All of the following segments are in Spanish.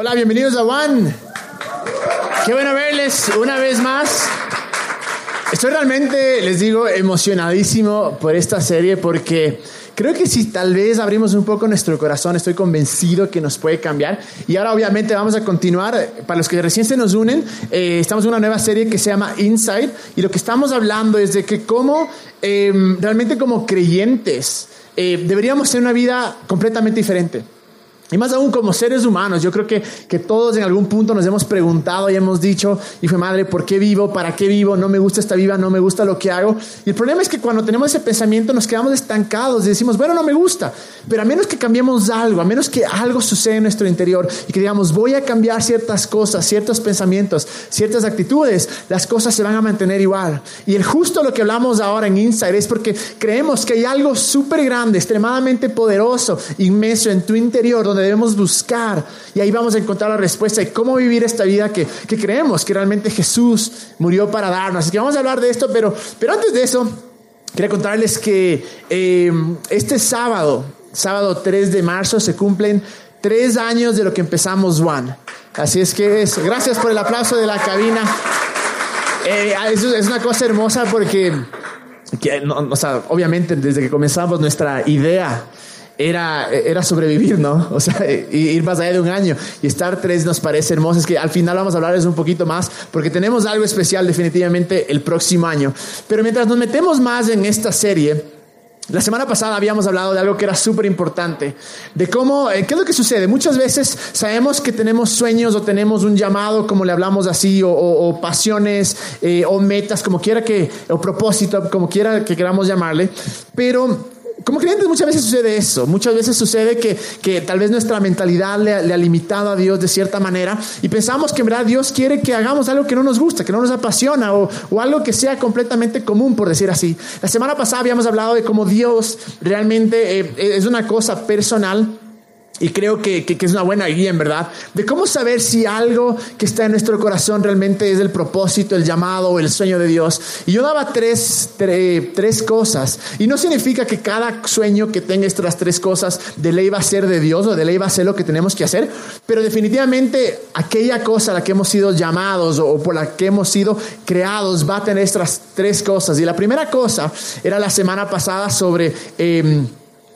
Hola, bienvenidos a One. Qué bueno verles una vez más. Estoy realmente, les digo, emocionadísimo por esta serie porque creo que si tal vez abrimos un poco nuestro corazón, estoy convencido que nos puede cambiar. Y ahora obviamente vamos a continuar. Para los que recién se nos unen, eh, estamos en una nueva serie que se llama Inside y lo que estamos hablando es de que cómo eh, realmente como creyentes eh, deberíamos tener una vida completamente diferente. Y más aún como seres humanos, yo creo que, que todos en algún punto nos hemos preguntado y hemos dicho, y fue madre, ¿por qué vivo? ¿Para qué vivo? No me gusta esta vida, no me gusta lo que hago. Y el problema es que cuando tenemos ese pensamiento nos quedamos estancados y decimos, bueno, no me gusta. Pero a menos que cambiemos algo, a menos que algo suceda en nuestro interior y que digamos, voy a cambiar ciertas cosas, ciertos pensamientos, ciertas actitudes, las cosas se van a mantener igual. Y el justo lo que hablamos ahora en Insight es porque creemos que hay algo súper grande, extremadamente poderoso, inmenso en tu interior, donde debemos buscar y ahí vamos a encontrar la respuesta de cómo vivir esta vida que, que creemos que realmente Jesús murió para darnos. Así que vamos a hablar de esto, pero, pero antes de eso, quería contarles que eh, este sábado, sábado 3 de marzo, se cumplen tres años de lo que empezamos One. Así es que es, gracias por el aplauso de la cabina. Eh, es una cosa hermosa porque, que, no, o sea, obviamente desde que comenzamos nuestra idea era, era sobrevivir, ¿no? O sea, ir más allá de un año y estar tres nos parece hermoso. Es que al final vamos a hablarles un poquito más porque tenemos algo especial definitivamente el próximo año. Pero mientras nos metemos más en esta serie, la semana pasada habíamos hablado de algo que era súper importante, de cómo, eh, ¿qué es lo que sucede? Muchas veces sabemos que tenemos sueños o tenemos un llamado, como le hablamos así, o, o, o pasiones, eh, o metas, como quiera que, o propósito, como quiera que queramos llamarle, pero como creyentes muchas veces sucede eso, muchas veces sucede que, que tal vez nuestra mentalidad le, ha limitado a Dios de cierta manera y pensamos que en verdad Dios quiere que hagamos algo que no nos gusta, que no nos apasiona o, o algo que sea completamente común, por decir así. La semana pasada habíamos hablado de cómo Dios realmente eh, es una cosa personal y creo que, que, que, es una buena guía, en verdad, de cómo saber si algo que está en nuestro corazón realmente es el propósito, el llamado o el sueño de Dios. Y yo daba tres, tre, tres cosas. Y no significa que cada sueño que tenga estas tres cosas de ley va a ser de Dios o de ley va a ser lo que tenemos que hacer. Pero definitivamente aquella cosa a la que hemos sido llamados o por la que hemos sido creados va a tener estas tres cosas. Y la primera cosa era la semana pasada sobre eh,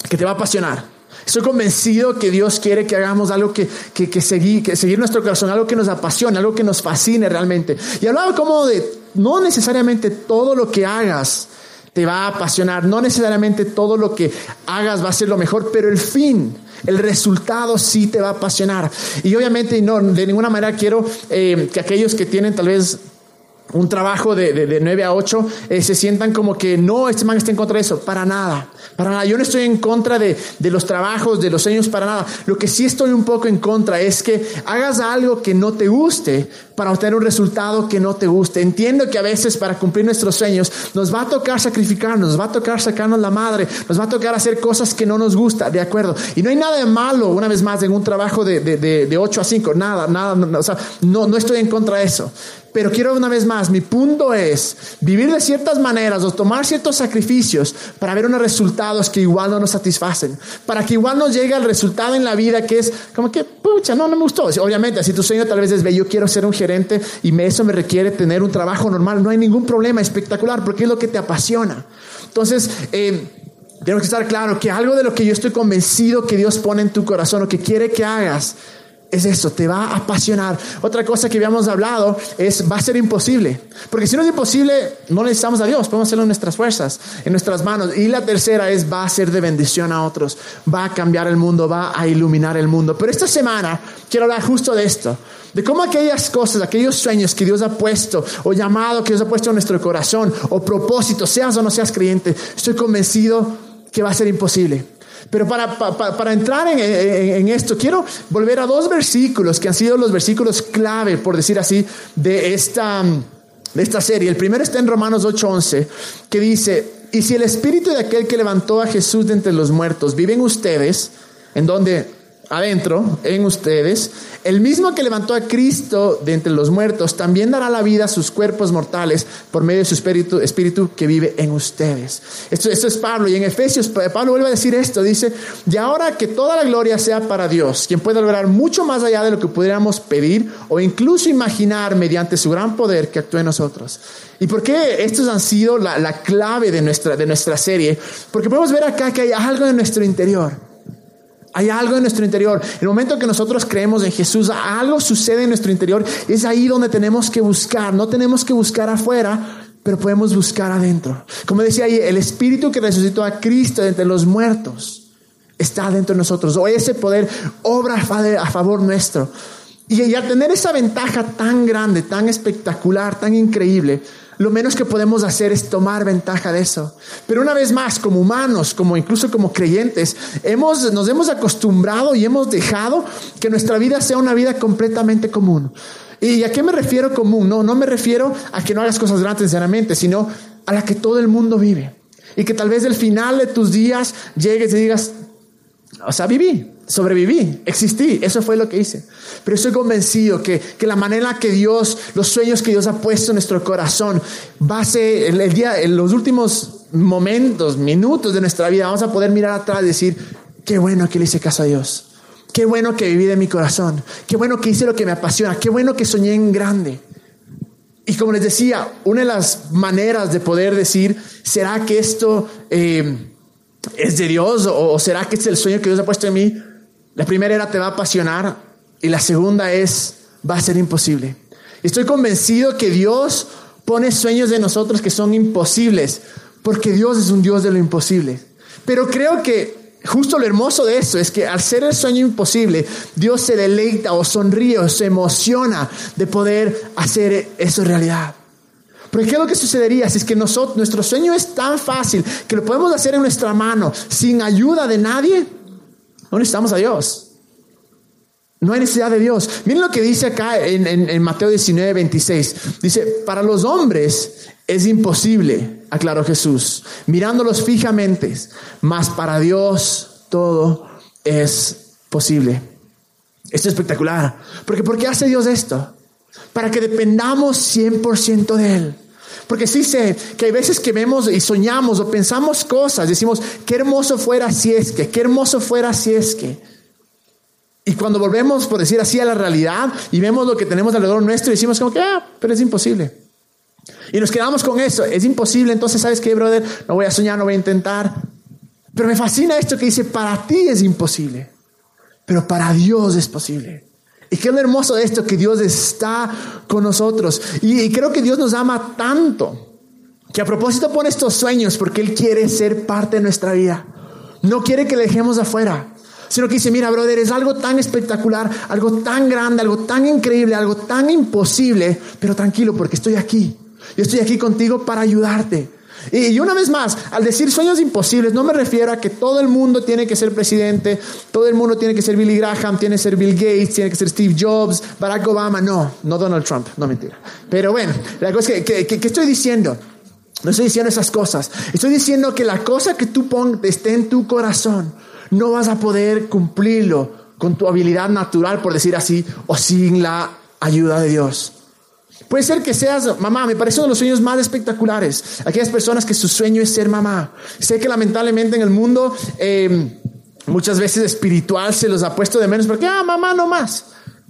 que te va a apasionar. Estoy convencido que Dios quiere que hagamos algo que, que, que, seguir, que seguir nuestro corazón, algo que nos apasione, algo que nos fascine realmente. Y hablaba como de, no necesariamente todo lo que hagas te va a apasionar, no necesariamente todo lo que hagas va a ser lo mejor, pero el fin, el resultado sí te va a apasionar. Y obviamente no, de ninguna manera quiero eh, que aquellos que tienen tal vez un trabajo de, de, de 9 a 8, eh, se sientan como que no, este man está en contra de eso, para nada, para nada. Yo no estoy en contra de, de los trabajos, de los sueños, para nada. Lo que sí estoy un poco en contra es que hagas algo que no te guste para obtener un resultado que no te guste. Entiendo que a veces para cumplir nuestros sueños nos va a tocar sacrificarnos, nos va a tocar sacarnos la madre, nos va a tocar hacer cosas que no nos gusta, de acuerdo. Y no hay nada de malo, una vez más, en un trabajo de, de, de, de 8 a 5, nada, nada, no, o sea, no, no estoy en contra de eso. Pero quiero una vez más, mi punto es vivir de ciertas maneras o tomar ciertos sacrificios para ver unos resultados que igual no nos satisfacen, para que igual nos llegue el resultado en la vida que es como que, pucha, no, no me gustó. Obviamente, si tu sueño tal vez es, ve, yo quiero ser un gerente y eso me requiere tener un trabajo normal, no hay ningún problema, espectacular, porque es lo que te apasiona. Entonces, eh, tenemos que estar claro que algo de lo que yo estoy convencido que Dios pone en tu corazón o que quiere que hagas, es eso, te va a apasionar. Otra cosa que habíamos hablado es, va a ser imposible. Porque si no es imposible, no necesitamos a Dios, podemos hacerlo en nuestras fuerzas, en nuestras manos. Y la tercera es, va a ser de bendición a otros, va a cambiar el mundo, va a iluminar el mundo. Pero esta semana quiero hablar justo de esto, de cómo aquellas cosas, aquellos sueños que Dios ha puesto, o llamado que Dios ha puesto en nuestro corazón, o propósito, seas o no seas creyente, estoy convencido que va a ser imposible. Pero para, para, para entrar en, en, esto, quiero volver a dos versículos que han sido los versículos clave, por decir así, de esta, de esta serie. El primero está en Romanos 8:11, que dice, y si el espíritu de aquel que levantó a Jesús de entre los muertos vive en ustedes, en donde adentro, en ustedes, el mismo que levantó a Cristo de entre los muertos, también dará la vida a sus cuerpos mortales por medio de su espíritu, espíritu que vive en ustedes. Esto, esto es Pablo. Y en Efesios, Pablo vuelve a decir esto. Dice, y ahora que toda la gloria sea para Dios, quien puede lograr mucho más allá de lo que pudiéramos pedir o incluso imaginar mediante su gran poder que actúe en nosotros. ¿Y por qué estos han sido la, la clave de nuestra, de nuestra serie? Porque podemos ver acá que hay algo en nuestro interior hay algo en nuestro interior. El momento que nosotros creemos en Jesús, algo sucede en nuestro interior. Es ahí donde tenemos que buscar. No tenemos que buscar afuera, pero podemos buscar adentro. Como decía ahí, el Espíritu que resucitó a Cristo entre los muertos está dentro de nosotros. O ese poder obra a favor nuestro. Y al tener esa ventaja tan grande, tan espectacular, tan increíble, lo menos que podemos hacer es tomar ventaja de eso. Pero una vez más, como humanos, como incluso como creyentes, hemos, nos hemos acostumbrado y hemos dejado que nuestra vida sea una vida completamente común. ¿Y a qué me refiero común? No, no me refiero a que no hagas cosas grandes sinceramente, sino a la que todo el mundo vive. Y que tal vez el final de tus días llegues y digas, o sea, viví, sobreviví, existí, eso fue lo que hice. Pero estoy convencido que, que la manera que Dios, los sueños que Dios ha puesto en nuestro corazón, va a ser el, el día, en los últimos momentos, minutos de nuestra vida, vamos a poder mirar atrás y decir, qué bueno que le hice caso a Dios. Qué bueno que viví de mi corazón. Qué bueno que hice lo que me apasiona. Qué bueno que soñé en grande. Y como les decía, una de las maneras de poder decir, ¿será que esto eh, es de Dios o será que es el sueño que Dios ha puesto en mí? La primera era te va a apasionar y la segunda es va a ser imposible. Estoy convencido que Dios pone sueños de nosotros que son imposibles, porque Dios es un Dios de lo imposible. Pero creo que justo lo hermoso de eso es que al ser el sueño imposible, Dios se deleita o sonríe o se emociona de poder hacer eso realidad. Porque ¿qué es lo que sucedería si es que nuestro sueño es tan fácil que lo podemos hacer en nuestra mano sin ayuda de nadie? No necesitamos a Dios. No hay necesidad de Dios. Miren lo que dice acá en, Mateo 19, 26. Dice, para los hombres es imposible, aclaró Jesús, mirándolos fijamente, mas para Dios todo es posible. Esto es espectacular. Porque ¿por qué hace Dios esto? Para que dependamos 100% de Él. Porque sí sé que hay veces que vemos y soñamos o pensamos cosas, decimos, qué hermoso fuera si es que, qué hermoso fuera si es que. Y cuando volvemos, por decir así, a la realidad y vemos lo que tenemos alrededor nuestro, decimos como que, ah, pero es imposible. Y nos quedamos con eso, es imposible, entonces, ¿sabes qué, brother? No voy a soñar, no voy a intentar. Pero me fascina esto que dice, para ti es imposible, pero para Dios es posible. Y qué hermoso esto, que Dios está con nosotros. Y, creo que Dios nos ama tanto, que a propósito pone estos sueños, porque Él quiere ser parte de nuestra vida. No quiere que le dejemos afuera, sino que dice, mira, brother, es algo tan espectacular, algo tan grande, algo tan increíble, algo tan imposible, pero tranquilo, porque estoy aquí. Yo estoy aquí contigo para ayudarte. Y, una vez más, al decir sueños imposibles, no me refiero a que todo el mundo tiene que ser presidente, todo el mundo tiene que ser Billy Graham, tiene que ser Bill Gates, tiene que ser Steve Jobs, Barack Obama. No, no Donald Trump, no mentira. Pero bueno, la cosa es que, ¿qué estoy diciendo? No estoy diciendo esas cosas. Estoy diciendo que la cosa que tú pongas esté en tu corazón, no vas a poder cumplirlo con tu habilidad natural, por decir así, o sin la ayuda de Dios. Puede ser que seas mamá, me parece uno de los sueños más espectaculares. Aquellas personas que su sueño es ser mamá. Sé que lamentablemente en el mundo em, muchas veces espiritual se los ha puesto de menos porque, ah, mamá, no más.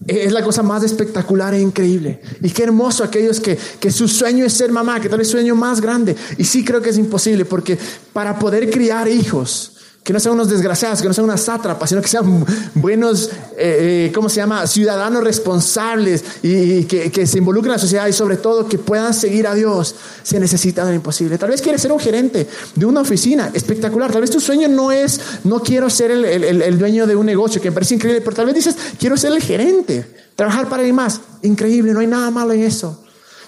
Es la cosa más espectacular e increíble. Y qué hermoso aquellos que, que su sueño es ser mamá, que tal vez su sueño más grande. Y sí creo que es imposible porque para poder criar hijos, que no sean unos desgraciados, que no sean unas sátrapas, sino que sean buenos, eh, eh, ¿cómo se llama?, ciudadanos responsables y, que, se involucren en la sociedad y sobre todo que puedan seguir a Dios, se necesita de lo imposible. Tal vez quieres ser un gerente de una oficina, espectacular. Tal vez tu sueño no es, no quiero ser el, el dueño de un negocio, que me parece increíble, pero tal vez dices, quiero ser el gerente, trabajar para alguien más. Increíble, no hay nada malo en eso.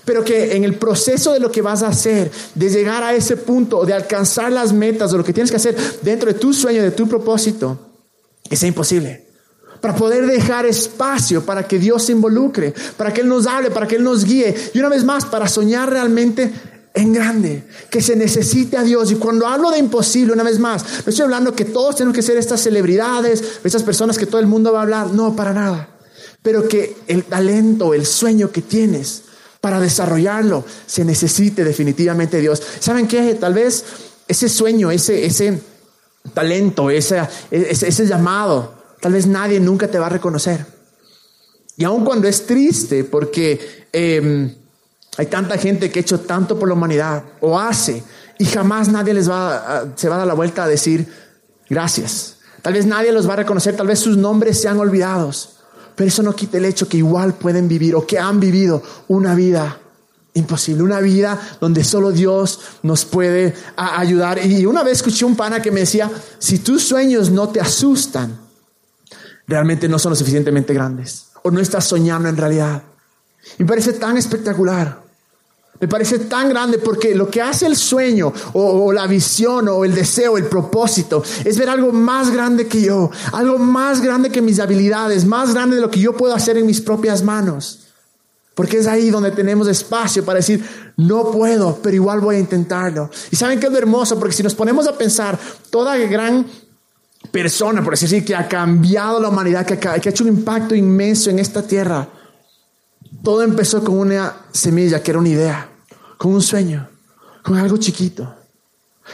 Pero que en el proceso de lo que vas a hacer, de llegar a ese punto, de alcanzar las metas, de lo que tienes que hacer dentro de tu sueño, de tu propósito, es imposible. Para poder dejar espacio para que Dios se involucre, para que Él nos hable, para que Él nos guíe. Y una vez más, para soñar realmente en grande, que se necesite a Dios. Y cuando hablo de imposible, una vez más, no estoy hablando que todos tenemos que ser estas celebridades, estas personas que todo el mundo va a hablar, no, para nada. Pero que el talento, el sueño que tienes para desarrollarlo, se necesite definitivamente Dios. ¿Saben qué? Tal vez ese sueño, ese, ese talento, ese, ese, llamado, tal vez nadie nunca te va a reconocer. Y aun cuando es triste, porque... Em, hay tanta gente que ha hecho tanto por la humanidad o hace y jamás nadie les va se va a dar la vuelta a decir gracias. Tal vez nadie los va a reconocer, tal vez sus nombres sean olvidados, pero eso no quita el hecho que igual pueden vivir o que han vivido una vida imposible, una vida donde solo Dios nos puede ayudar. Y una vez escuché un pana que me decía, si tus sueños no te asustan, realmente no son lo suficientemente grandes o no estás soñando en realidad. Y me parece tan espectacular. Me parece tan grande porque lo que hace el sueño o, la visión o el deseo, el propósito, es ver algo más grande que yo, algo más grande que mis habilidades, más grande de lo que yo puedo hacer en mis propias manos. Porque es ahí donde tenemos espacio para decir, no puedo, pero igual voy a intentarlo. Y saben qué es lo hermoso, porque si nos ponemos a pensar, toda gran persona, por así decir, que ha cambiado la humanidad, que ha hecho un impacto inmenso en esta tierra, todo empezó con una semilla que era una idea, con un sueño, con algo chiquito,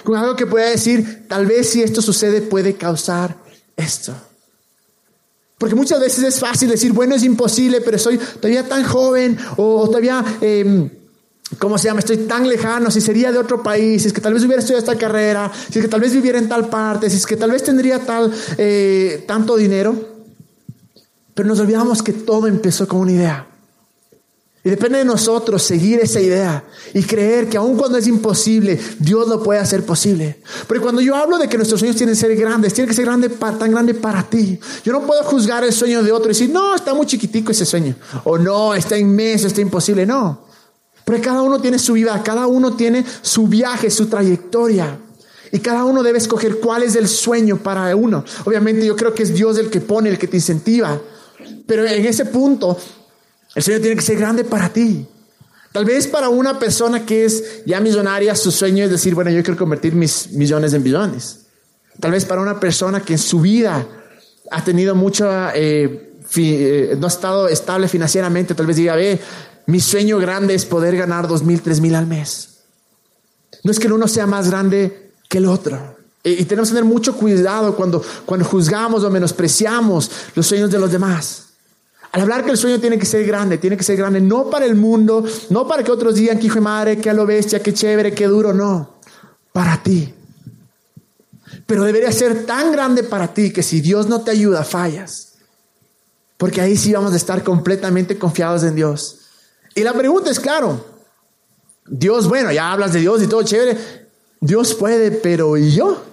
con algo que pueda decir, tal vez si esto sucede puede causar esto. Porque muchas veces es fácil decir, bueno, es imposible, pero soy todavía tan joven o todavía, eh, ¿cómo se llama? Estoy tan lejano, si sería de otro país, si es que tal vez hubiera estudiado esta carrera, si es que tal vez viviera en tal parte, si es que tal vez tendría tal, eh, tanto dinero. Pero nos olvidamos que todo empezó con una idea. Y depende de nosotros seguir esa idea y creer que aun cuando es imposible, Dios lo puede hacer posible. Porque cuando yo hablo de que nuestros sueños tienen que ser grandes, tienen que ser grande tan grande para ti. Yo no puedo juzgar el sueño de otro y decir, no, está muy chiquitico ese sueño. O no, está inmenso, está imposible. No. Porque cada uno tiene su vida, cada uno tiene su viaje, su trayectoria. Y cada uno debe escoger cuál es el sueño para uno. Obviamente yo creo que es Dios el que pone, el que te incentiva. Pero en ese punto el sueño tiene que ser grande para ti. Tal vez para una persona que es ya millonaria, su sueño es decir, bueno, yo quiero convertir mis millones en billones. Tal vez para una persona que en su vida ha tenido mucha, eh, eh, no ha estado estable financieramente, tal vez diga, ve, mi sueño grande es poder ganar dos mil, tres mil al mes. No es que el uno sea más grande que el otro. Y, y tenemos que tener mucho cuidado cuando, cuando juzgamos o menospreciamos los sueños de los demás. Al hablar que el sueño tiene que ser grande, tiene que ser grande no para el mundo, no para que otros digan que hijo de madre, que a lo bestia, que chévere, que duro, no, para ti. Pero debería ser tan grande para ti que si Dios no te ayuda, fallas. Porque ahí sí vamos a estar completamente confiados en Dios. Y la pregunta es, claro, Dios, bueno, ya hablas de Dios y todo chévere, Dios puede, pero ¿y yo?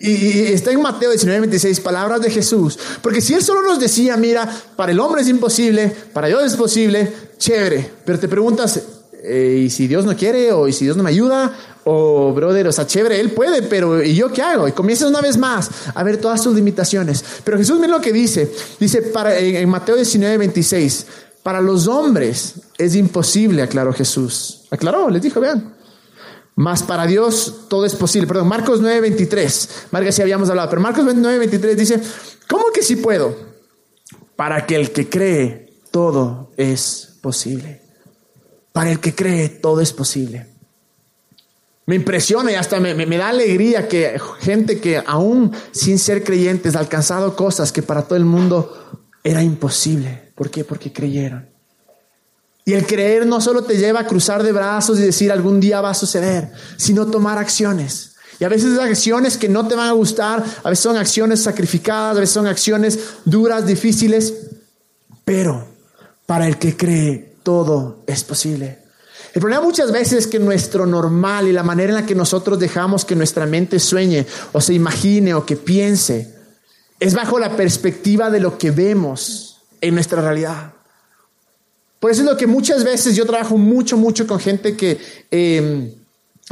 Y, está en Mateo 19, 26, palabras de Jesús. Porque si Él solo nos decía, mira, para el hombre es imposible, para Dios es posible, chévere. Pero te preguntas, eh, ¿y si Dios no quiere? ¿O y si Dios no me ayuda? O, brother, o sea, chévere, Él puede, pero ¿y yo qué hago? Y comienzas una vez más a ver todas sus limitaciones. Pero Jesús mira lo que dice. Dice para, en, Mateo 19, 26, para los hombres es imposible, aclaró Jesús. Aclaró, les dijo, vean. Mas para Dios todo es posible. Perdón, Marcos 9:23. Marcos sí habíamos hablado, pero Marcos 9:23 dice, ¿cómo que sí puedo? Para que el que cree todo es posible. Para el que cree todo es posible. Me impresiona y hasta me, me, da alegría que gente que aún sin ser creyentes ha alcanzado cosas que para todo el mundo era imposible. ¿Por qué? Porque creyeron. Y el creer no solo te lleva a cruzar de brazos y decir algún día va a suceder, sino tomar acciones. Y a veces acciones que no te van a gustar, a veces son acciones sacrificadas, a veces son acciones duras, difíciles, pero para el que cree todo es posible. El problema muchas veces es que nuestro normal y la manera en la que nosotros dejamos que nuestra mente sueñe o se imagine o que piense es bajo la perspectiva de lo que vemos en nuestra realidad. Por eso es lo que muchas veces yo trabajo mucho, mucho con gente que... Em,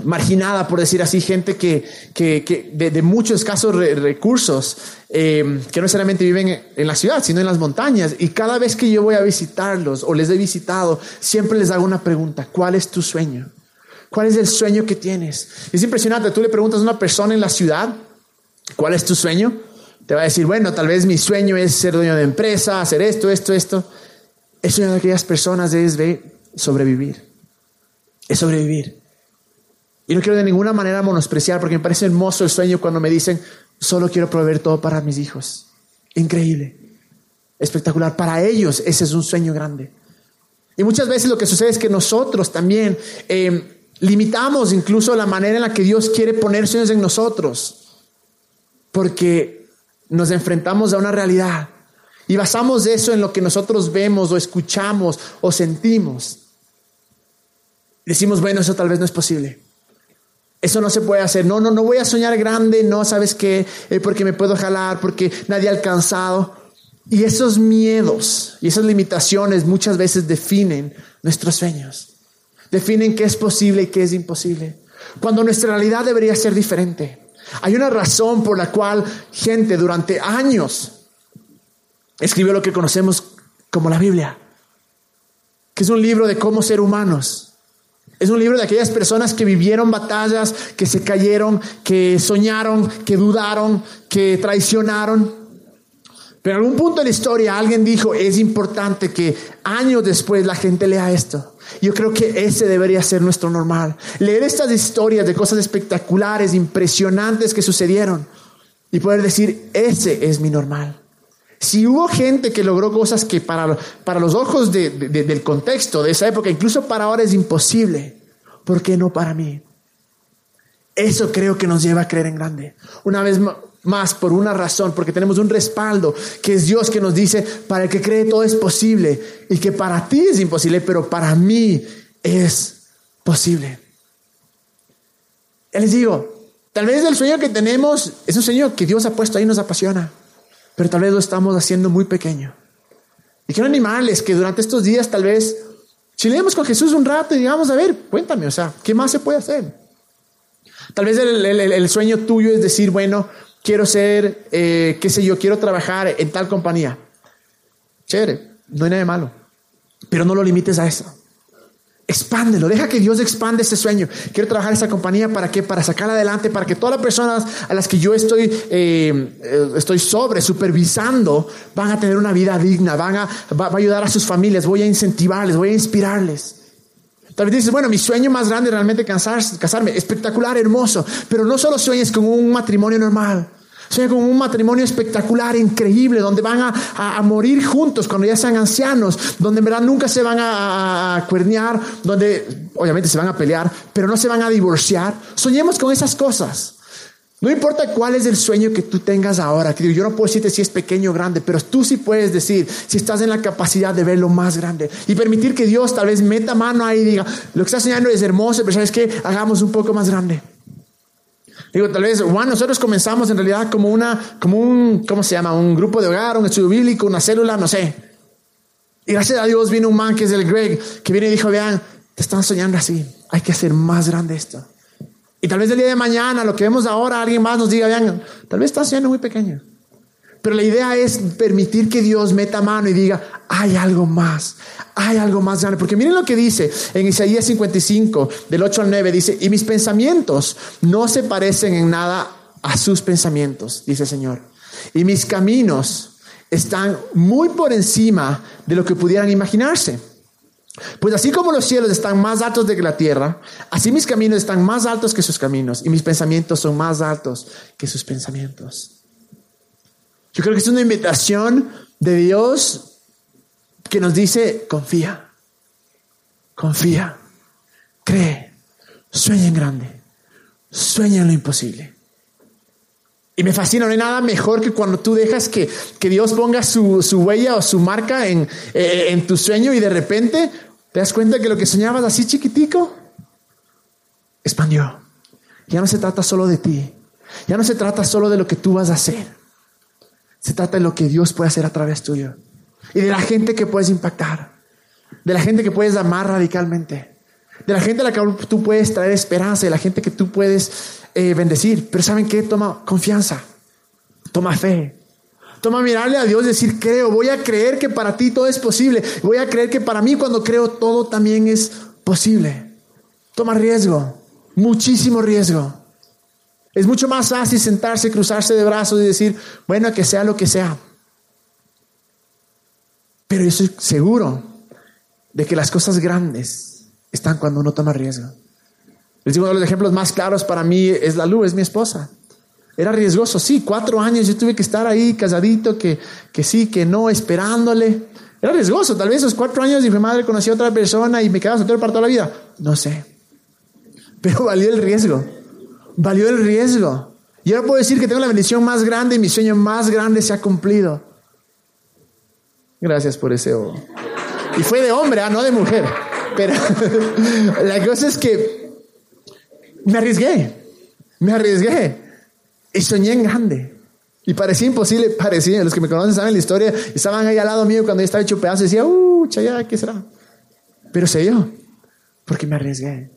marginada, por decir así, gente que, que, de, muchos escasos recursos, em, que no necesariamente viven en la ciudad, sino en las montañas. Y cada vez que yo voy a visitarlos o les he visitado, siempre les hago una pregunta, ¿cuál es tu sueño? ¿Cuál es el sueño que tienes? Es impresionante, tú le preguntas a una persona en la ciudad, ¿cuál es tu sueño? Te va a decir, bueno, tal vez mi sueño es ser dueño de empresa, hacer esto, esto, esto. El sueño de aquellas personas es de sobrevivir. Es sobrevivir. Y no quiero de ninguna manera menospreciar, porque me parece hermoso el sueño cuando me dicen, solo quiero proveer todo para mis hijos. Increíble. Espectacular. Para ellos ese es un sueño grande. Y muchas veces lo que sucede es que nosotros también eh, limitamos incluso la manera en la que Dios quiere poner sueños en nosotros. Porque nos enfrentamos a una realidad y basamos eso en lo que nosotros vemos o escuchamos o sentimos. Decimos, bueno, eso tal vez no es posible. Eso no se puede hacer. No, no, no voy a soñar grande. No, ¿sabes qué? Eh, porque me puedo jalar, porque nadie ha alcanzado. Y esos miedos y esas limitaciones muchas veces definen nuestros sueños. Definen qué es posible y qué es imposible. Cuando nuestra realidad debería ser diferente. Hay una razón por la cual gente durante años escribió lo que conocemos como la Biblia, que es un libro de cómo ser humanos. Es un libro de aquellas personas que vivieron batallas, que se cayeron, que soñaron, que dudaron, que traicionaron. Pero en algún punto de la historia alguien dijo, es importante que años después la gente lea esto. Yo creo que ese debería ser nuestro normal. Leer estas historias de cosas espectaculares, impresionantes que sucedieron y poder decir, ese es mi normal. Si hubo gente que logró cosas que para, para los ojos del contexto de esa época, incluso para ahora es imposible, ¿por qué no para mí? Eso creo que nos lleva a creer en grande. Una vez más, por una razón, porque tenemos un respaldo, que es Dios que nos dice, para el que cree todo es posible, y que para ti es imposible, pero para mí es posible. Ya les digo, tal vez el sueño que tenemos es un sueño que Dios ha puesto ahí y nos apasiona pero tal vez lo estamos haciendo muy pequeño. Y quiero animarles que durante estos días tal vez chileemos con Jesús un rato y digamos, a ver, cuéntame, o sea, ¿qué más se puede hacer? Tal vez el, sueño tuyo es decir, bueno, quiero ser, eh, qué sé yo, quiero trabajar en tal compañía. Chévere, no hay nada de malo, pero no lo limites a eso. Expándelo, deja que Dios expande ese sueño. Quiero trabajar esa compañía para qué? Para sacar adelante, para que todas las personas a las que yo estoy, eh, eh, estoy sobre, supervisando, van a tener una vida digna, van a, va, a ayudar a sus familias, voy a incentivarles, voy a inspirarles. Tal vez dices, bueno, mi sueño más grande es realmente casarme, espectacular, hermoso, pero no solo sueñes con un matrimonio normal. Sueña con un matrimonio espectacular, increíble, donde van a, morir juntos cuando ya sean ancianos, donde en verdad nunca se van a, cuernear, donde obviamente se van a pelear, pero no se van a divorciar. Soñemos con esas cosas. No importa cuál es el sueño que tú tengas ahora, que yo no puedo decirte si es pequeño o grande, pero tú sí puedes decir si estás en la capacidad de ver lo más grande y permitir que Dios tal vez meta mano ahí y diga, lo que estás soñando es hermoso, pero sabes que hagamos un poco más grande. Digo, tal vez, Juan, nosotros comenzamos en realidad como una, como un, ¿cómo se llama? Un grupo de hogar, un estudio bíblico, una célula, no sé. Y gracias a Dios vino un man que es el Greg, que viene y dijo, vean, te están soñando así, hay que hacer más grande esto. Y tal vez el día de mañana, lo que vemos ahora, alguien más nos diga, vean, tal vez están soñando muy pequeño. Pero la idea es permitir que Dios meta mano y diga, hay algo más, hay algo más grande. Porque miren lo que dice en Isaías 55, del 8 al 9, dice, y mis pensamientos no se parecen en nada a sus pensamientos, dice el Señor. Y mis caminos están muy por encima de lo que pudieran imaginarse. Pues así como los cielos están más altos que la tierra, así mis caminos están más altos que sus caminos y mis pensamientos son más altos que sus pensamientos. Yo creo que es una invitación de Dios que nos dice, confía, confía, cree, sueña en grande, sueña en lo imposible. Y me fascina, no hay nada mejor que cuando tú dejas que, Dios ponga su, huella o su marca en, eh, en tu sueño y de repente te das cuenta que lo que soñabas así chiquitico expandió. Ya no se trata solo de ti, ya no se trata solo de lo que tú vas a hacer. Se trata de lo que Dios puede hacer a través tuyo. Y de la gente que puedes impactar. De la gente que puedes amar radicalmente. De la gente a la que tú puedes traer esperanza. De la gente que tú puedes eh, bendecir. Pero ¿saben qué? Toma confianza. Toma fe. Toma mirarle a Dios y decir, creo, voy a creer que para ti todo es posible. Voy a creer que para mí cuando creo todo también es posible. Toma riesgo, muchísimo riesgo. Es mucho más fácil sentarse, cruzarse de brazos y decir, bueno, que sea lo que sea. Pero yo estoy seguro de que las cosas grandes están cuando uno toma riesgo. Les digo, uno de los ejemplos más claros para mí es la luz, es mi esposa. Era riesgoso, sí, cuatro años yo tuve que estar ahí casadito, que, que sí, que no, esperándole. Era riesgoso, tal vez esos cuatro años y mi madre conoció a otra persona y me quedaba soltero para toda la vida. No sé. Pero valió el riesgo. Valió el riesgo. Y ahora puedo decir que tengo la bendición más grande y mi sueño más grande se ha cumplido. Gracias por ese. Y fue de hombre, ¿ah? no de mujer. Pero la cosa es que me arriesgué. Me arriesgué. Y soñé en grande. Y parecía imposible, parecía. Los que me conocen saben la historia. Estaban ahí al lado mío cuando yo estaba hecho pedazo decía, uh, chaya, ¿qué será? Pero se dio. Porque me arriesgué.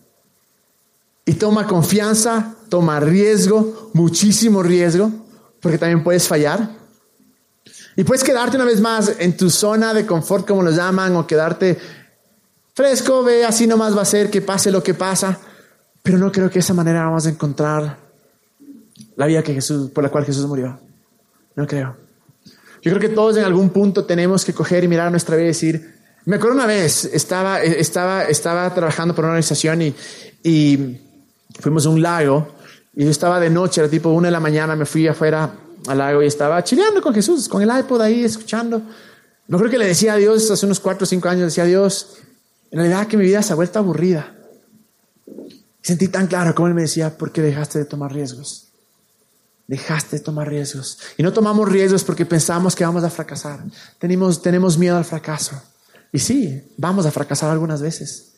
Y toma confianza, toma riesgo, muchísimo riesgo, porque también puedes fallar. Y puedes quedarte una vez más en tu zona de confort, como lo llaman, o quedarte fresco, ve, así nomás va a ser, que pase lo que pasa. Pero no creo que de esa manera vamos a encontrar la vida que Jesús, por la cual Jesús murió. No creo. Yo creo que todos en algún punto tenemos que coger y mirar nuestra vida y decir, me acuerdo una vez, estaba, estaba, estaba trabajando por una organización y, y fuimos a un lago y yo estaba de noche, era tipo una de la mañana, me fui afuera al lago y estaba chileando con Jesús, con el iPod ahí, escuchando. No creo que le decía a Dios hace unos cuatro o cinco años, decía a Dios, en realidad que mi vida se ha vuelto aburrida. Sentí tan claro como Él me decía, ¿por qué dejaste de tomar riesgos? Dejaste de tomar riesgos. Y no tomamos riesgos porque pensamos que vamos a fracasar. Tenemos, tenemos miedo al fracaso. Y sí, vamos a fracasar algunas veces.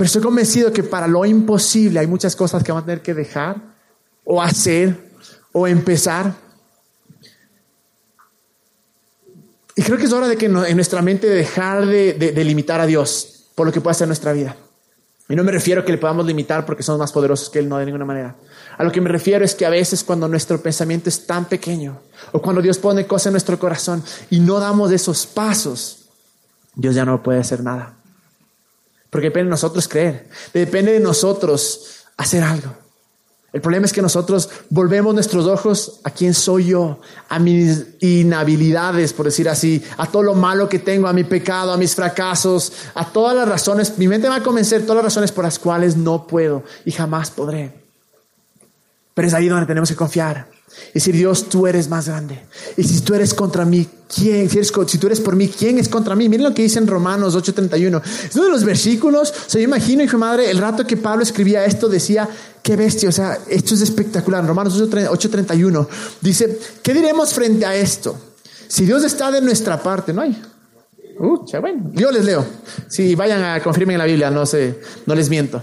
Pero estoy convencido que para lo imposible hay muchas cosas que vamos a tener que dejar o hacer o empezar. Y creo que es hora de que en nuestra mente dejar de, limitar a Dios por lo que puede hacer nuestra vida. Y no me refiero a que le podamos limitar porque somos más poderosos que Él, no de ninguna manera. A lo que me refiero es que a veces cuando nuestro pensamiento es tan pequeño o cuando Dios pone cosas en nuestro corazón y no damos esos pasos, Dios ya no puede hacer nada. Porque depende de nosotros creer. Depende de nosotros hacer algo. El problema es que nosotros volvemos nuestros ojos a quién soy yo, a mis inhabilidades, por decir así, a todo lo malo que tengo, a mi pecado, a mis fracasos, a todas las razones. Mi mente va a convencer todas las razones por las cuales no puedo y jamás podré. Pero es ahí donde tenemos que confiar. Y decir, Dios, tú eres más grande. Y si tú eres contra mí, ¿quién? Si, tú eres por mí, ¿quién es contra mí? Miren lo que dice en Romanos 8:31. Es uno de los versículos. O sea, yo imagino, hijo madre, el rato que Pablo escribía esto, decía, qué bestia. O sea, esto es espectacular. Romanos 8:31 dice, ¿qué diremos frente a esto? Si Dios está de nuestra parte, no hay. Uh, bueno. Yo les leo. Si vayan a confirmen la Biblia, no sé, no les miento.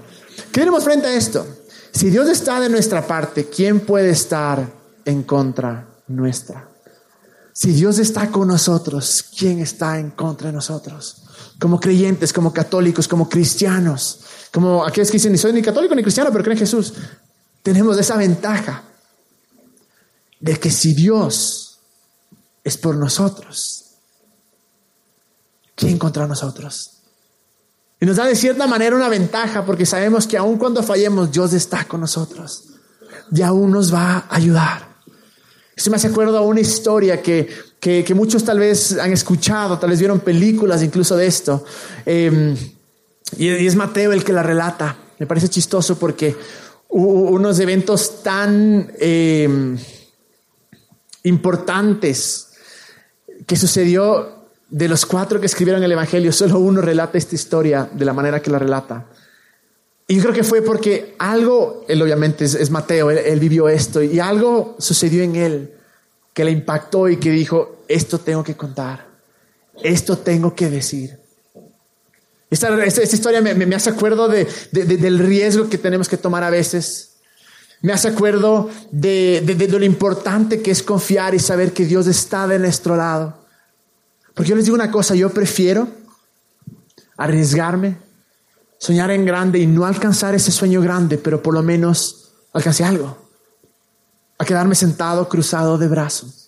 ¿Qué diremos frente a esto? Si Dios está de nuestra parte, ¿quién puede estar en contra nuestra? Si Dios está con nosotros, ¿quién está en contra de nosotros? Como creyentes, como católicos, como cristianos, como aquellos que dicen, ni soy ni católico ni cristiano, pero creen en Jesús, tenemos esa ventaja de que si Dios es por nosotros, ¿quién contra nosotros? Y nos da de cierta manera una ventaja porque sabemos que aun cuando fallemos, Dios está con nosotros y aún nos va a ayudar. Esto me hace acuerdo a una historia que, que, muchos tal vez han escuchado, tal vez vieron películas incluso de esto. Em, y, es Mateo el que la relata. Me parece chistoso porque hubo unos eventos tan em, importantes que sucedió de los cuatro que escribieron el Evangelio, solo uno relata esta historia de la manera que la relata. Y yo creo que fue porque algo, él obviamente es, Mateo, él, vivió esto y algo sucedió en él que le impactó y que dijo, esto tengo que contar, esto tengo que decir. Esta, esta, historia me, hace acuerdo de, del riesgo que tenemos que tomar a veces. Me hace acuerdo de, de lo importante que es confiar y saber que Dios está de nuestro lado. Porque yo les digo una cosa, yo prefiero arriesgarme, soñar en grande y no alcanzar ese sueño grande, pero por lo menos alcance algo, a quedarme sentado cruzado de brazos.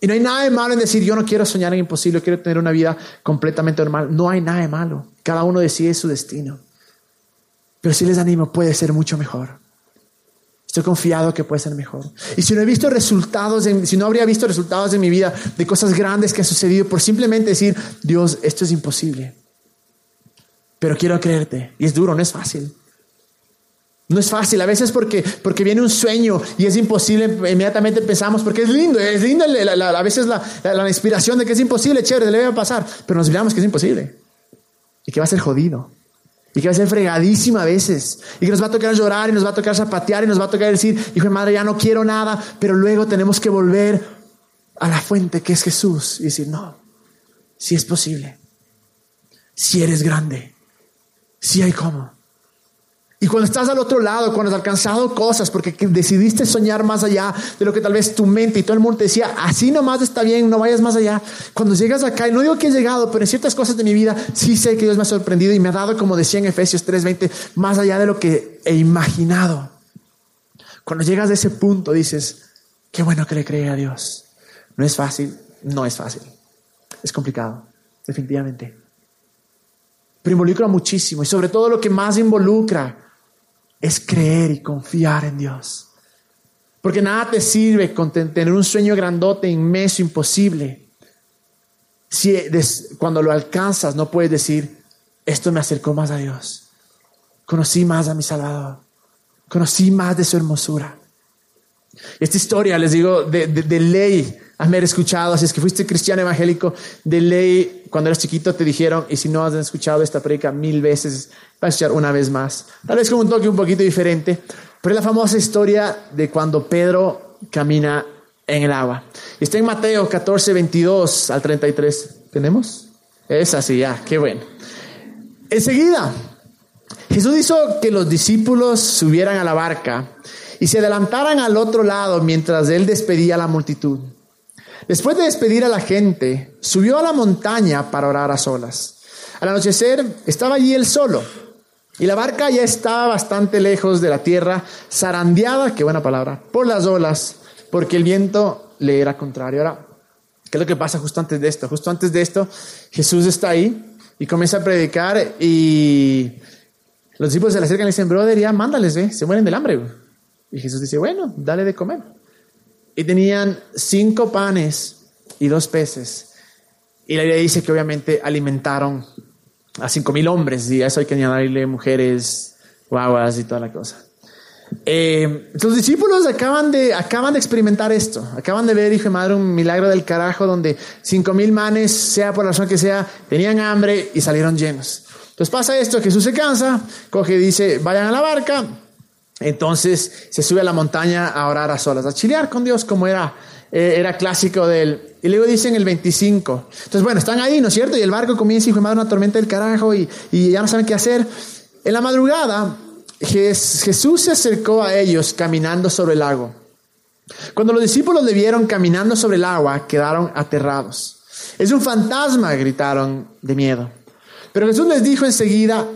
Y no hay nada de malo en decir, yo no quiero soñar en imposible, quiero tener una vida completamente normal. No hay nada de malo. Cada uno decide su destino. Pero si les animo, puede ser mucho mejor. Estoy confiado que puede ser mejor. Y si no he visto resultados, si no habría visto resultados en mi vida de cosas grandes que han sucedido por simplemente decir, Dios, esto es imposible. Pero quiero creerte. Y es duro, no es fácil. No es fácil, a veces porque, porque viene un sueño y es imposible, inmediatamente pensamos, porque es lindo, es lindo a veces la, la, inspiración de que es imposible, chévere, le va a pasar, pero nos olvidamos que es imposible. Y que va a ser jodido. Y que va a ser fregadísimo a veces. Y que nos va a tocar llorar y nos va a tocar zapatear y nos va a tocar decir, hijo de madre, ya no quiero nada, pero luego tenemos que volver a la fuente que es Jesús y decir, no, si es posible, si eres grande, si hay cómo. Y cuando estás al otro lado, cuando has alcanzado cosas, porque decidiste soñar más allá de lo que tal vez tu mente y todo el mundo te decía, así nomás está bien, no vayas más allá. Cuando llegas acá, y no digo que he llegado, pero en ciertas cosas de mi vida sí sé que Dios me ha sorprendido y me ha dado, como decía en Efesios 3:20, más allá de lo que he imaginado. Cuando llegas a ese punto dices, qué bueno que le creé a Dios. No es fácil, no es fácil. Es complicado, definitivamente. Pero involucra muchísimo y sobre todo lo que más involucra es creer y confiar en Dios. Porque nada te sirve con tener un sueño grandote, inmenso, imposible. Si cuando lo alcanzas no puedes decir, esto me acercó más a Dios. Conocí más a mi Salvador. Conocí más de su hermosura. Esta historia, les digo, de, de ley, haber escuchado, si es que fuiste cristiano evangélico, de ley, cuando eras chiquito te dijeron, y si no has escuchado esta predica mil veces, a escuchar una vez más. Tal vez con un toque un poquito diferente, pero es la famosa historia de cuando Pedro camina en el agua. Está en Mateo 14, 22 al 33. ¿Tenemos? Es así, ya, qué bueno. Enseguida, Jesús hizo que los discípulos subieran a la barca y se adelantaran al otro lado mientras él despedía a la multitud. Después de despedir a la gente, subió a la montaña para orar a solas. Al anochecer estaba allí él solo. Y la barca ya estaba bastante lejos de la tierra, zarandeada, qué buena palabra, por las olas, porque el viento le era contrario. Ahora, ¿qué es lo que pasa justo antes de esto? Justo antes de esto, Jesús está ahí y comienza a predicar y los discípulos se le acercan y le dicen, brother, ya mándales, ¿eh? se mueren del hambre. Y Jesús dice, bueno, dale de comer. Y tenían cinco panes y dos peces. Y la Biblia dice que obviamente alimentaron a cinco mil hombres, y a eso hay que añadirle mujeres, guaguas y toda la cosa. Eh, los discípulos acaban de, acaban de experimentar esto, acaban de ver, hijo de madre, un milagro del carajo donde cinco mil manes, sea por la razón que sea, tenían hambre y salieron llenos. Entonces pasa esto, Jesús se cansa, coge y dice, vayan a la barca, entonces se sube a la montaña a orar a solas, a chilear con Dios como era, eh, era clásico de él. Y luego dicen el 25. Entonces, bueno, están ahí, ¿no es cierto? Y el barco comienza, hijo de madre, una tormenta del carajo y, ya no saben qué hacer. En la madrugada, Jesús se acercó a ellos caminando sobre el lago. Cuando los discípulos le vieron caminando sobre el agua, quedaron aterrados. Es un fantasma, gritaron de miedo. Pero Jesús les dijo enseguida,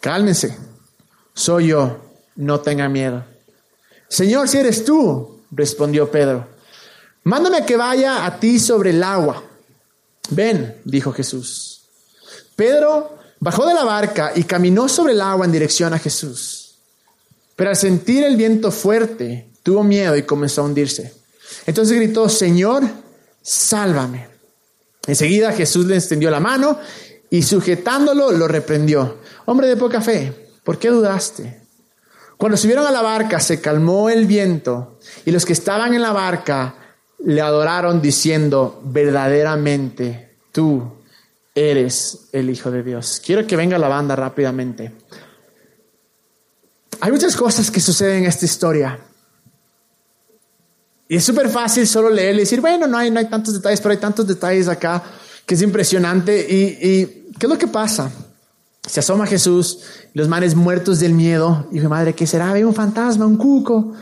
cálmense, soy yo, no tengan miedo. Señor, si eres tú, respondió Pedro. Mándame que vaya a ti sobre el agua. Ven, dijo Jesús. Pedro bajó de la barca y caminó sobre el agua en dirección a Jesús. Pero al sentir el viento fuerte, tuvo miedo y comenzó a hundirse. Entonces gritó, Señor, sálvame. Enseguida Jesús le extendió la mano y sujetándolo lo reprendió. Hombre de poca fe, ¿por qué dudaste? Cuando subieron a la barca se calmó el viento y los que estaban en la barca le adoraron diciendo, verdaderamente tú eres el Hijo de Dios. Quiero que venga la banda rápidamente. Hay muchas cosas que suceden en esta historia. Y es súper fácil solo leer y decir, bueno, no hay, no hay tantos detalles, pero hay tantos detalles acá que es impresionante. ¿Y, y qué es lo que pasa? Se asoma Jesús, los manes muertos del miedo. Y madre, ¿qué será? Ve un fantasma, un cuco.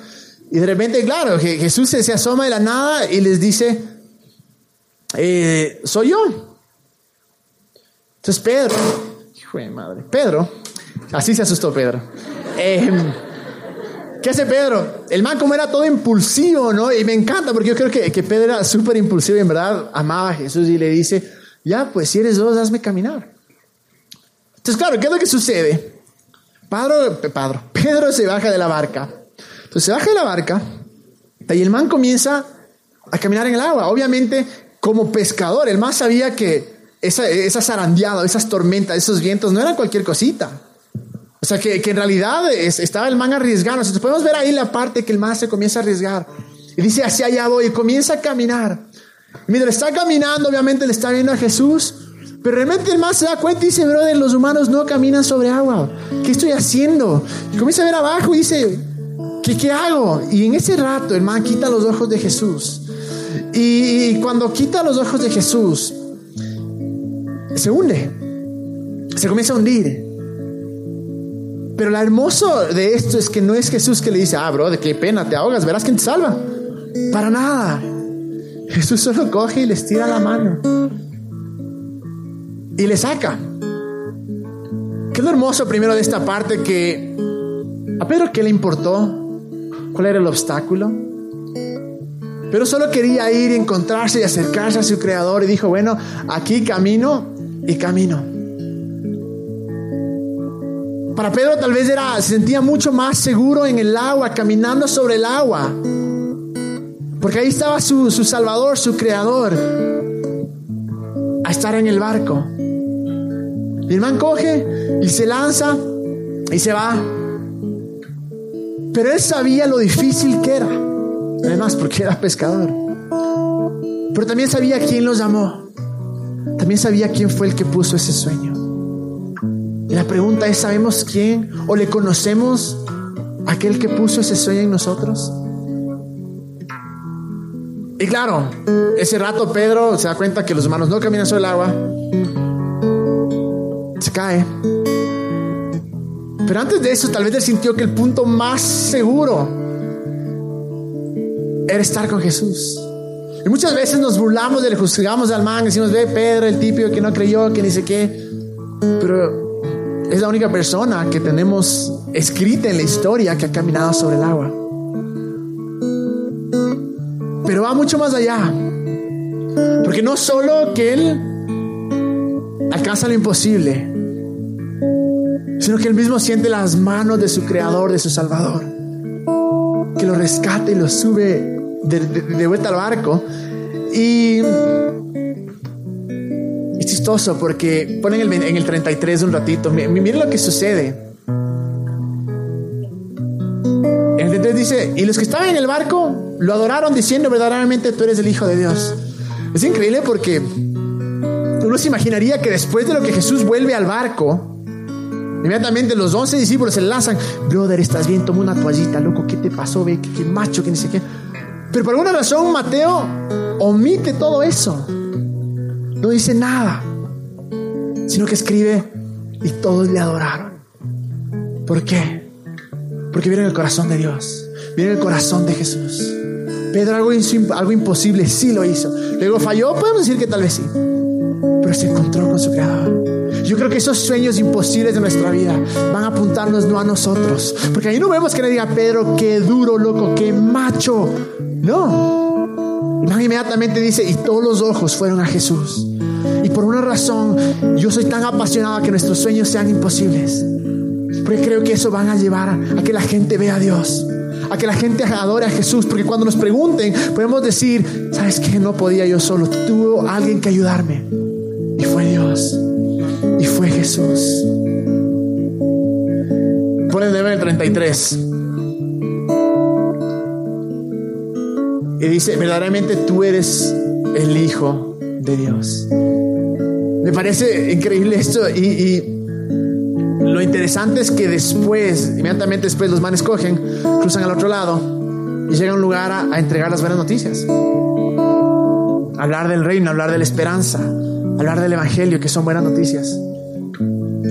Y de repente, claro, Jesús se, asoma de la nada y les dice, eh, soy yo. Entonces Pedro, hijo de madre, Pedro, así se asustó Pedro. Em, ¿Qué hace Pedro? El man como era todo impulsivo, ¿no? Y me encanta porque yo creo que, que Pedro era súper impulsivo y en verdad amaba a Jesús y le dice, ya, pues si eres dos, hazme caminar. Entonces, claro, ¿qué es lo que sucede? Pedro, Pedro, Pedro se baja de la barca. Entonces se baja de la barca y el man comienza a caminar en el agua. Obviamente, como pescador, el man sabía que esa, esa esas tormentas, esos vientos no eran cualquier cosita. O sea, que, que en realidad estaba el man arriesgando. Entonces podemos ver ahí la parte que el man se comienza a arriesgar. Y dice, hacia allá voy, y comienza a caminar. Y mientras está caminando, obviamente le está viendo a Jesús. Pero realmente el man se da cuenta y dice, brother, los humanos no caminan sobre agua. ¿Qué estoy haciendo? Y comienza a ver abajo y dice, ¿qué, qué hago? Y en ese rato el man quita los ojos de Jesús. Y cuando quita los ojos de Jesús, se hunde. Se comienza a hundir. Pero lo hermoso de esto es que no es Jesús que le dice, ah, bro, de qué pena, te ahogas, verás quién te salva. Para nada. Jesús solo coge y les tira la mano. Y le saca. ¿Qué hermoso primero de esta parte? Que a Pedro, ¿qué le importó? ¿Cuál era el obstáculo? Pero solo quería ir y encontrarse y acercarse a su creador y dijo, bueno, aquí camino y camino. Para Pedro tal vez era, se sentía mucho más seguro en el agua, caminando sobre el agua. Porque ahí estaba su, su Salvador, su Creador, a estar en el barco. Y el man coge y se lanza y se va. Pero él sabía lo difícil que era. Además, porque era pescador. Pero también sabía quién los llamó. También sabía quién fue el que puso ese sueño. Y la pregunta es, ¿sabemos quién o le conocemos aquel que puso ese sueño en nosotros? Y claro, ese rato Pedro se da cuenta que los humanos no caminan sobre el agua. Pero antes de eso, tal vez él sintió que el punto más seguro era estar con Jesús. Y muchas veces nos burlamos de le juzgamos al man, decimos, ve Pedro, el típico que no creyó, que sé qué. Pero es la única persona que tenemos escrita en la historia que ha caminado sobre el agua. Pero va mucho más allá. Porque no solo que Él alcanza lo imposible, sino que Él mismo siente las manos de su Creador, de su Salvador, que lo rescata y lo sube de, vuelta al barco. Y es chistoso porque ponen el, en el 33 un ratito. Miren lo que sucede. El 33 dice, y los que estaban en el barco lo adoraron diciendo verdaderamente tú eres el Hijo de Dios. Es increíble porque uno se imaginaría que después de lo que Jesús vuelve al barco, inmediatamente los 11 discípulos se lanzan, brother, estás bien, toma una toallita, loco, ¿qué te pasó? Ve, qué, macho, que ni sé qué. Pero por alguna razón Mateo omite todo eso. No dice nada, sino que escribe y todos le adoraron. ¿Por qué? Porque vieron el corazón de Dios, vieron el corazón de Jesús. Pedro algo, algo imposible, sí lo hizo. Luego falló, podemos decir que tal vez sí, pero se encontró con su Creador. Yo creo que esos sueños imposibles de nuestra vida van a apuntarnos no a nosotros. Porque ahí no vemos que le diga Pedro, qué duro, loco, qué macho. No. inmediatamente dice, y todos los ojos fueron a Jesús. Y por una razón, yo soy tan apasionado a que nuestros sueños sean imposibles. Porque creo que eso van a llevar a, que la gente vea a Dios. A que la gente adore a Jesús. Porque cuando nos pregunten, podemos decir, ¿sabes qué? No podía yo solo. Tuvo alguien que ayudarme. Y fue Dios. Y fue Jesús. Pone el el 33. Y dice, verdaderamente tú eres el Hijo de Dios. Me parece increíble esto y, lo interesante es que después, inmediatamente después los manes cogen, cruzan al otro lado y llegan a un lugar a, entregar las buenas noticias. Hablar del reino, hablar de la esperanza, hablar del evangelio, que son buenas noticias.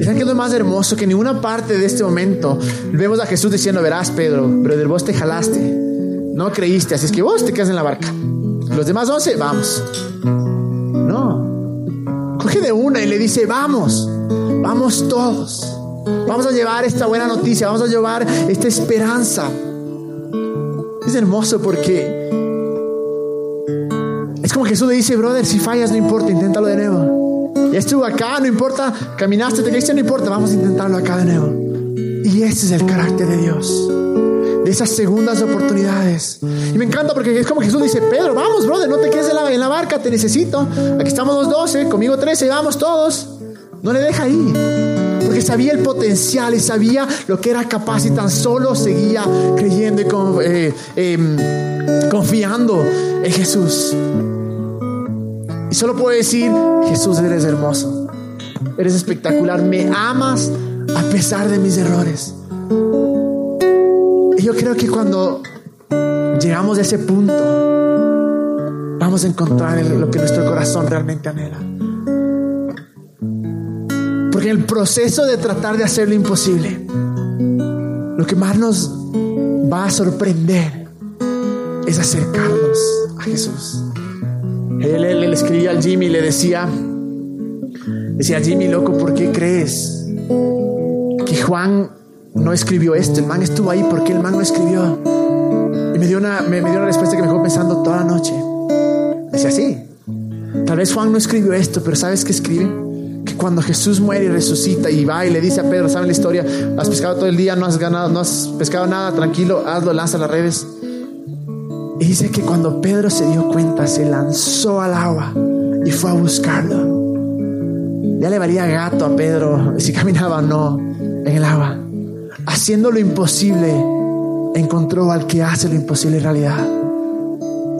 ¿Y saben qué es lo más hermoso? Que en ninguna parte de este momento vemos a Jesús diciendo, verás Pedro, pero del vos te jalaste, no creíste, así es que vos te quedas en la barca. Los demás once, vamos de una y le dice, vamos, vamos todos. Vamos a llevar esta buena noticia, vamos a llevar esta esperanza. es hermoso porque es como Jesús le dice, brother, si fallas no importa, inténtalo de nuevo. Estuvo acá, no importa, caminaste, te caíste, no importa, vamos a intentarlo acá de nuevo. Y ese es el carácter de Dios de esas segundas oportunidades. Y me encanta porque es como Jesús dice, Pedro, vamos, brother, no te quedes en la, en barca, te necesito. Aquí estamos los doce, conmigo trece, vamos todos. No le deja ahí. Porque sabía el potencial y sabía lo que era capaz y tan solo seguía creyendo y eh, em, confiando en Jesús. Y solo puedo decir, Jesús, eres hermoso. Eres espectacular. Me amas a pesar de mis errores yo creo que cuando llegamos a ese punto, vamos a encontrar lo que nuestro corazón realmente anhela. Porque en el proceso de tratar de hacer lo imposible, lo que más nos va a sorprender es acercarnos a Jesús. Él, él, le escribía al Jimmy y le decía, decía, Jimmy, loco, ¿por qué crees que Juan no escribió esto, el man estuvo ahí porque el man no escribió. Y me dio una, me, dio una respuesta que me dejó pensando toda la noche. Decía así, tal vez Juan no escribió esto, pero ¿sabes qué escribe? Que cuando Jesús muere y resucita y va y le dice a Pedro, ¿saben la historia? Has pescado todo el día, no has ganado, no has pescado nada, tranquilo, hazlo, lanza las redes. Y dice que cuando Pedro se dio cuenta, se lanzó al agua y fue a buscarlo. Ya le valía gato a Pedro si caminaba o no en el agua haciendo lo imposible, encontró al que hace lo imposible en realidad.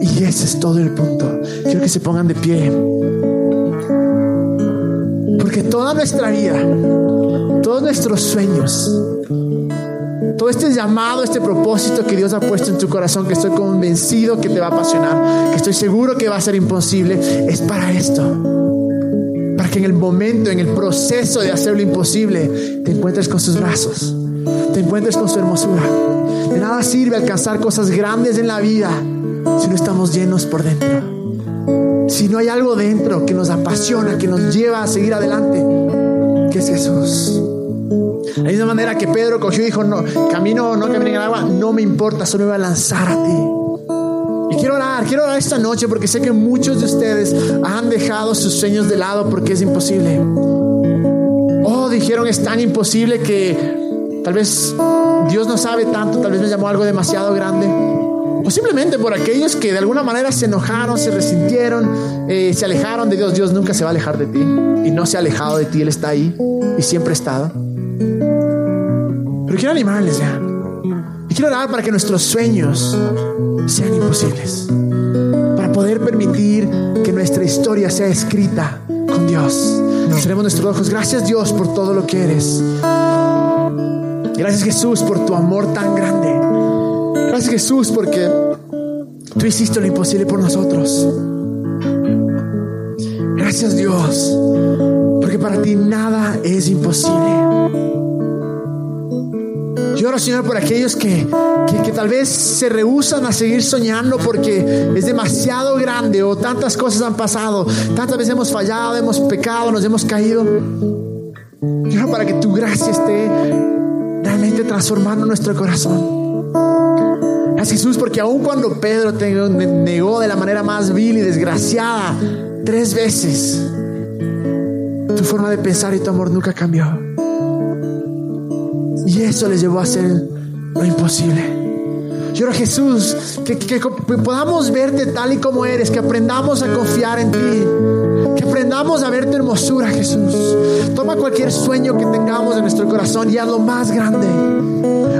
Y ese es todo el punto. Quiero que se pongan de pie. Porque toda nuestra vida, todos nuestros sueños, todo este llamado, este propósito que Dios ha puesto en tu corazón, que estoy convencido que te va a apasionar, que estoy seguro que va a ser imposible, es para esto. Para que en el momento, en el proceso de hacer lo imposible, te encuentres con sus brazos te encuentres con su hermosura. De nada sirve alcanzar cosas grandes en la vida si no estamos llenos por dentro. Si no hay algo dentro que nos apasiona, que nos lleva a seguir adelante, que es Jesús. De la misma manera que Pedro cogió y dijo, no, camino, no camino en el agua, no me importa, solo me voy a lanzar a ti. Y quiero orar, quiero orar esta noche porque sé que muchos de ustedes han dejado sus sueños de lado porque es imposible. Oh, dijeron es tan imposible que Tal vez Dios no sabe tanto, tal vez me llamó algo demasiado grande. O simplemente por aquellos que de alguna manera se enojaron, se resintieron, eh, se alejaron de Dios. Dios nunca se va a alejar de ti. Y no se ha alejado de ti, Él está ahí y siempre ha estado. Pero quiero animarles ya. Y quiero orar para que nuestros sueños sean imposibles. Para poder permitir que nuestra historia sea escrita con Dios. Cerremos nuestros ojos. Gracias Dios por todo lo que eres. Gracias Jesús por tu amor tan grande. Gracias Jesús porque tú hiciste lo imposible por nosotros. Gracias Dios porque para ti nada es imposible. Yo Señor por aquellos que, que, tal vez se rehusan a seguir soñando porque es demasiado grande o tantas cosas han pasado, tantas veces hemos fallado, hemos pecado, nos hemos caído. Yo para que tu gracia esté realmente transformando nuestro corazón. Gracias Jesús, porque aun cuando Pedro te negó de la manera más vil y desgraciada tres veces, tu forma de pensar y tu amor nunca cambió. Eso les llevó a hacer lo imposible. Yo Jesús, que, que, podamos verte tal y como eres, que aprendamos a confiar en ti, que aprendamos a ver tu hermosura, Jesús. Toma cualquier sueño que tengamos en nuestro corazón y lo más grande.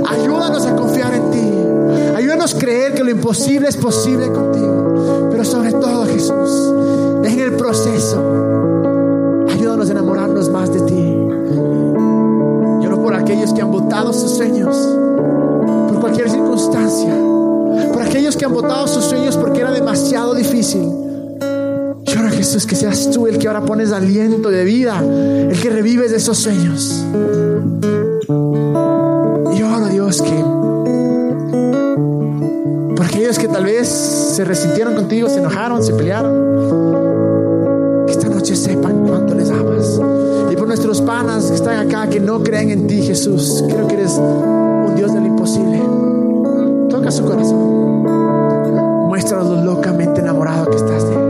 Ayúdanos a confiar en ti. Ayúdanos a creer que lo imposible es posible contigo. Pero sobre todo, Jesús, en el proceso, sus sueños cualquier circunstancia, por aquellos que han votado sus sueños porque era demasiado difícil. Oro Jesús que seas tú el que ahora pones aliento de vida, el que revives esos sueños. Y oro Dios que por aquellos que tal vez se resintieron contigo, se enojaron, se pelearon, que esta noche sepan cuánto. Nuestros panas que están acá, que no creen en ti, Jesús, creo que eres un Dios del imposible. Toca su corazón. Muéstranos lo locamente enamorado que estás de Él.